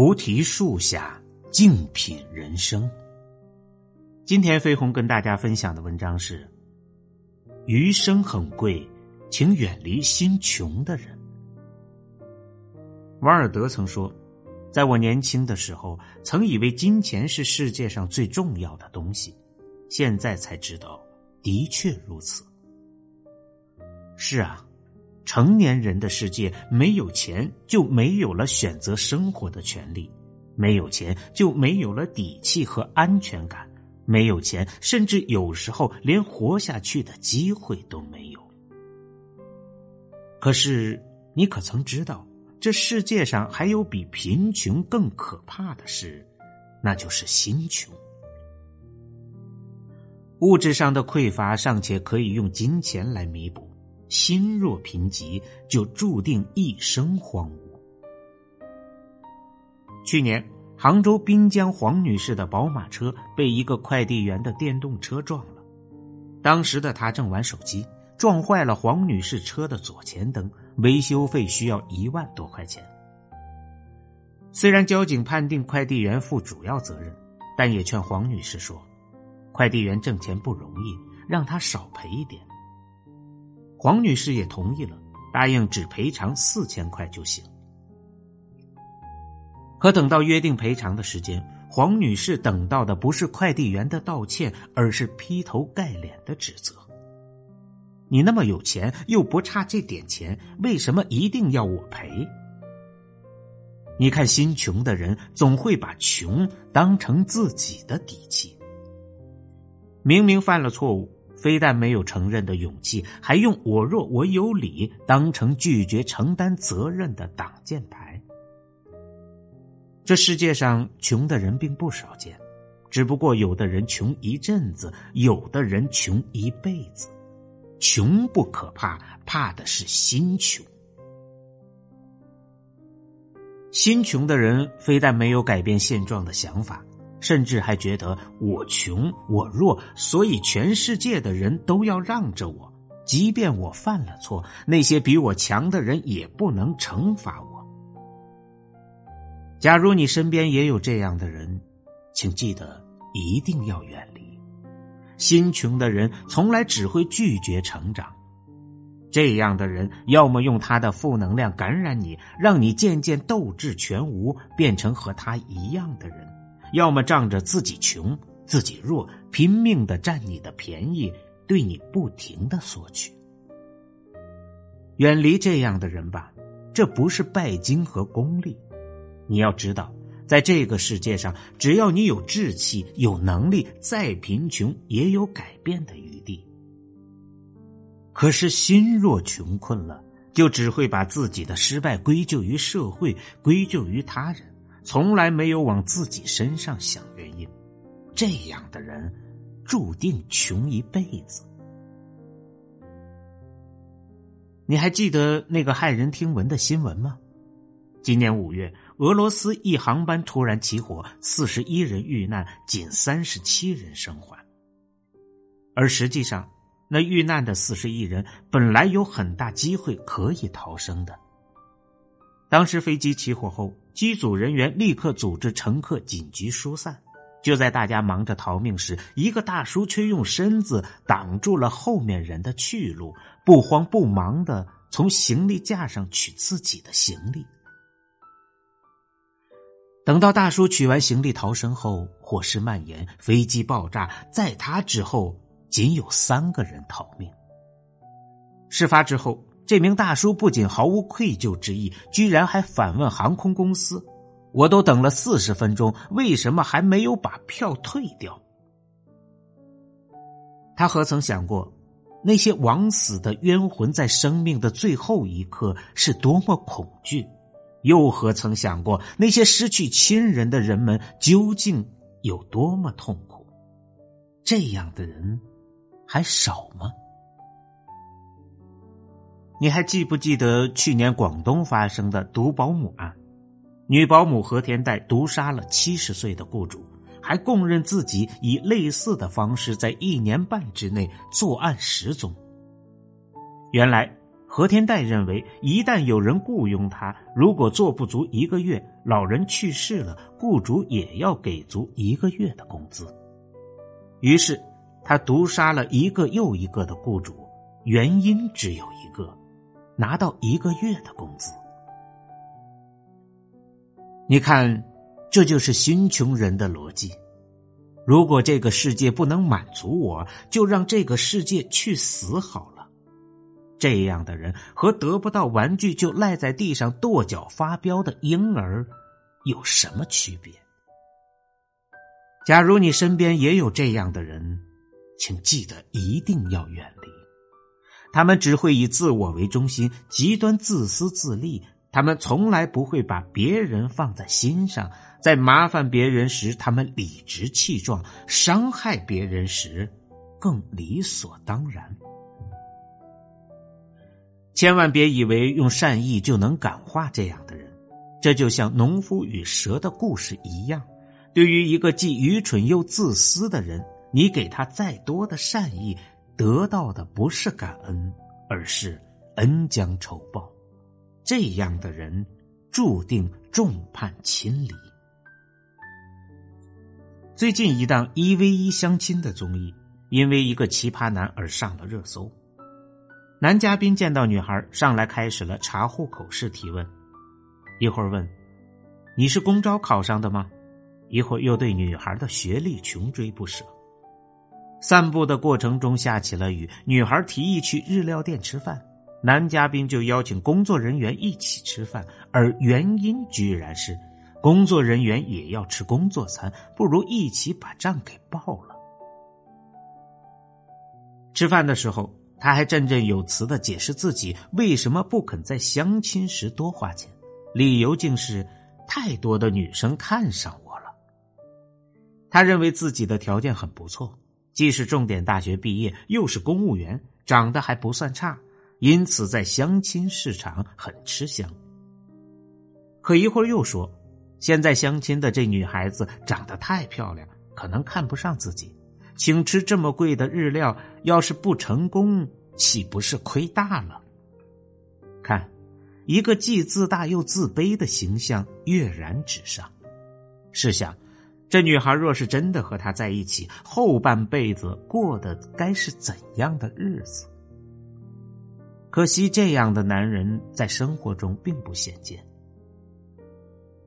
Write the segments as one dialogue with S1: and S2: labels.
S1: 菩提树下静品人生。今天飞鸿跟大家分享的文章是：余生很贵，请远离心穷的人。瓦尔德曾说：“在我年轻的时候，曾以为金钱是世界上最重要的东西，现在才知道，的确如此。”是啊。成年人的世界，没有钱就没有了选择生活的权利，没有钱就没有了底气和安全感，没有钱，甚至有时候连活下去的机会都没有。可是，你可曾知道，这世界上还有比贫穷更可怕的事，那就是心穷。物质上的匮乏尚且可以用金钱来弥补。心若贫瘠，就注定一生荒芜。去年，杭州滨江黄女士的宝马车被一个快递员的电动车撞了。当时的她正玩手机，撞坏了黄女士车的左前灯，维修费需要一万多块钱。虽然交警判定快递员负主要责任，但也劝黄女士说：“快递员挣钱不容易，让他少赔一点。”黄女士也同意了，答应只赔偿四千块就行。可等到约定赔偿的时间，黄女士等到的不是快递员的道歉，而是劈头盖脸的指责。你那么有钱，又不差这点钱，为什么一定要我赔？你看，心穷的人总会把穷当成自己的底气。明明犯了错误。非但没有承认的勇气，还用“我弱我有理”当成拒绝承担责任的挡箭牌。这世界上穷的人并不少见，只不过有的人穷一阵子，有的人穷一辈子。穷不可怕，怕的是心穷。心穷的人非但没有改变现状的想法。甚至还觉得我穷我弱，所以全世界的人都要让着我。即便我犯了错，那些比我强的人也不能惩罚我。假如你身边也有这样的人，请记得一定要远离。心穷的人从来只会拒绝成长，这样的人要么用他的负能量感染你，让你渐渐斗志全无，变成和他一样的人。要么仗着自己穷、自己弱，拼命的占你的便宜，对你不停的索取。远离这样的人吧，这不是拜金和功利。你要知道，在这个世界上，只要你有志气、有能力，再贫穷也有改变的余地。可是心若穷困了，就只会把自己的失败归咎于社会，归咎于他人。从来没有往自己身上想原因，这样的人注定穷一辈子。你还记得那个骇人听闻的新闻吗？今年五月，俄罗斯一航班突然起火，四十一人遇难，仅三十七人生还。而实际上，那遇难的四十一人本来有很大机会可以逃生的。当时飞机起火后。机组人员立刻组织乘客紧急疏散。就在大家忙着逃命时，一个大叔却用身子挡住了后面人的去路，不慌不忙的从行李架上取自己的行李。等到大叔取完行李逃生后，火势蔓延，飞机爆炸，在他之后仅有三个人逃命。事发之后。这名大叔不仅毫无愧疚之意，居然还反问航空公司：“我都等了四十分钟，为什么还没有把票退掉？”他何曾想过，那些枉死的冤魂在生命的最后一刻是多么恐惧？又何曾想过，那些失去亲人的人们究竟有多么痛苦？这样的人还少吗？你还记不记得去年广东发生的毒保姆案？女保姆何田代毒杀了七十岁的雇主，还供认自己以类似的方式在一年半之内作案十宗。原来何天岱认为，一旦有人雇佣他，如果做不足一个月，老人去世了，雇主也要给足一个月的工资。于是，他毒杀了一个又一个的雇主，原因只有一个：拿到一个月的工资。你看，这就是新穷人的逻辑。如果这个世界不能满足我，就让这个世界去死好了。这样的人和得不到玩具就赖在地上跺脚发飙的婴儿有什么区别？假如你身边也有这样的人，请记得一定要远离。他们只会以自我为中心，极端自私自利。他们从来不会把别人放在心上，在麻烦别人时，他们理直气壮；伤害别人时，更理所当然。千万别以为用善意就能感化这样的人，这就像农夫与蛇的故事一样。对于一个既愚蠢又自私的人，你给他再多的善意，得到的不是感恩，而是恩将仇报。这样的人注定众叛亲离。最近一档一 v 一相亲的综艺，因为一个奇葩男而上了热搜。男嘉宾见到女孩上来，开始了查户口式提问。一会儿问：“你是公招考上的吗？”一会儿又对女孩的学历穷追不舍。散步的过程中下起了雨，女孩提议去日料店吃饭，男嘉宾就邀请工作人员一起吃饭，而原因居然是工作人员也要吃工作餐，不如一起把账给报了。吃饭的时候。他还振振有词的解释自己为什么不肯在相亲时多花钱，理由竟是太多的女生看上我了。他认为自己的条件很不错，既是重点大学毕业，又是公务员，长得还不算差，因此在相亲市场很吃香。可一会儿又说，现在相亲的这女孩子长得太漂亮，可能看不上自己。请吃这么贵的日料，要是不成功，岂不是亏大了？看，一个既自大又自卑的形象跃然纸上。试想，这女孩若是真的和他在一起，后半辈子过的该是怎样的日子？可惜，这样的男人在生活中并不鲜见。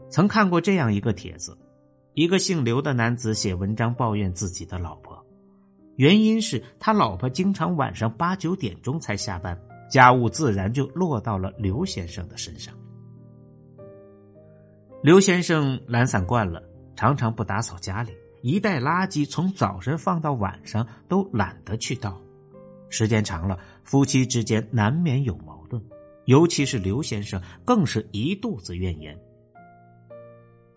S1: 曾看过这样一个帖子，一个姓刘的男子写文章抱怨自己的老婆。原因是他老婆经常晚上八九点钟才下班，家务自然就落到了刘先生的身上。刘先生懒散惯了，常常不打扫家里，一袋垃圾从早晨放到晚上都懒得去倒，时间长了，夫妻之间难免有矛盾，尤其是刘先生更是一肚子怨言。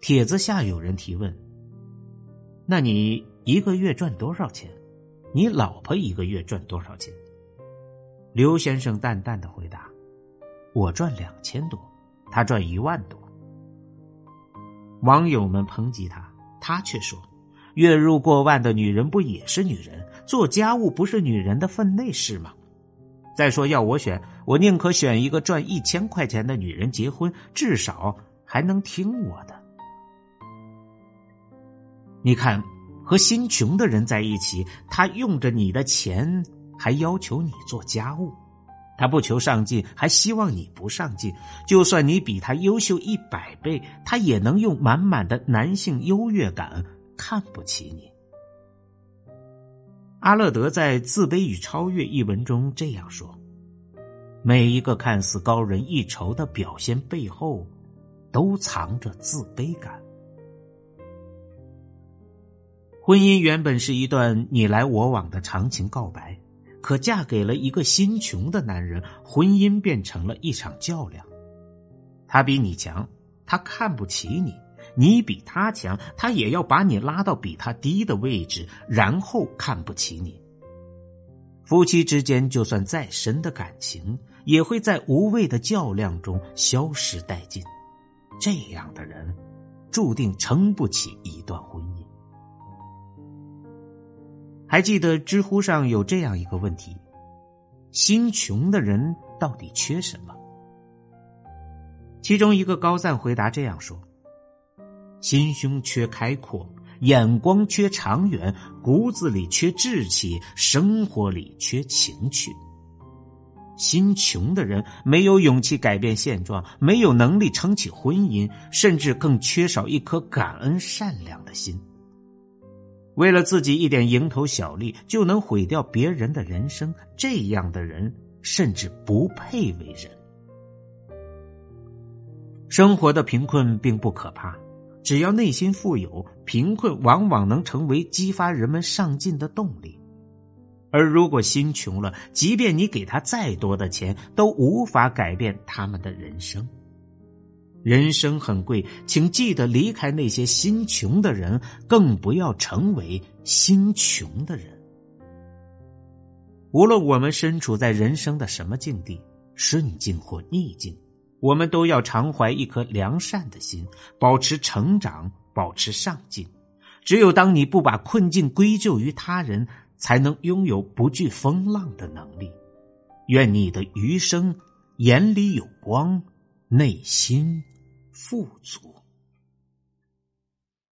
S1: 帖子下有人提问：“那你一个月赚多少钱？”你老婆一个月赚多少钱？刘先生淡淡的回答：“我赚两千多，他赚一万多。”网友们抨击他，他却说：“月入过万的女人不也是女人？做家务不是女人的分内事吗？再说要我选，我宁可选一个赚一千块钱的女人结婚，至少还能听我的。”你看。和心穷的人在一起，他用着你的钱，还要求你做家务；他不求上进，还希望你不上进。就算你比他优秀一百倍，他也能用满满的男性优越感看不起你。阿勒德在《自卑与超越》一文中这样说：“每一个看似高人一筹的表现背后，都藏着自卑感。”婚姻原本是一段你来我往的长情告白，可嫁给了一个心穷的男人，婚姻变成了一场较量。他比你强，他看不起你；你比他强，他也要把你拉到比他低的位置，然后看不起你。夫妻之间就算再深的感情，也会在无谓的较量中消失殆尽。这样的人，注定撑不起一段婚姻。还记得知乎上有这样一个问题：心穷的人到底缺什么？其中一个高赞回答这样说：“心胸缺开阔，眼光缺长远，骨子里缺志气，生活里缺情趣。心穷的人没有勇气改变现状，没有能力撑起婚姻，甚至更缺少一颗感恩善良的心。为了自己一点蝇头小利，就能毁掉别人的人生，这样的人甚至不配为人。生活的贫困并不可怕，只要内心富有，贫困往往能成为激发人们上进的动力。而如果心穷了，即便你给他再多的钱，都无法改变他们的人生。人生很贵，请记得离开那些心穷的人，更不要成为心穷的人。无论我们身处在人生的什么境地，顺境或逆境，我们都要常怀一颗良善的心，保持成长，保持上进。只有当你不把困境归咎于他人。才能拥有不惧风浪的能力。愿你的余生眼里有光，内心富足。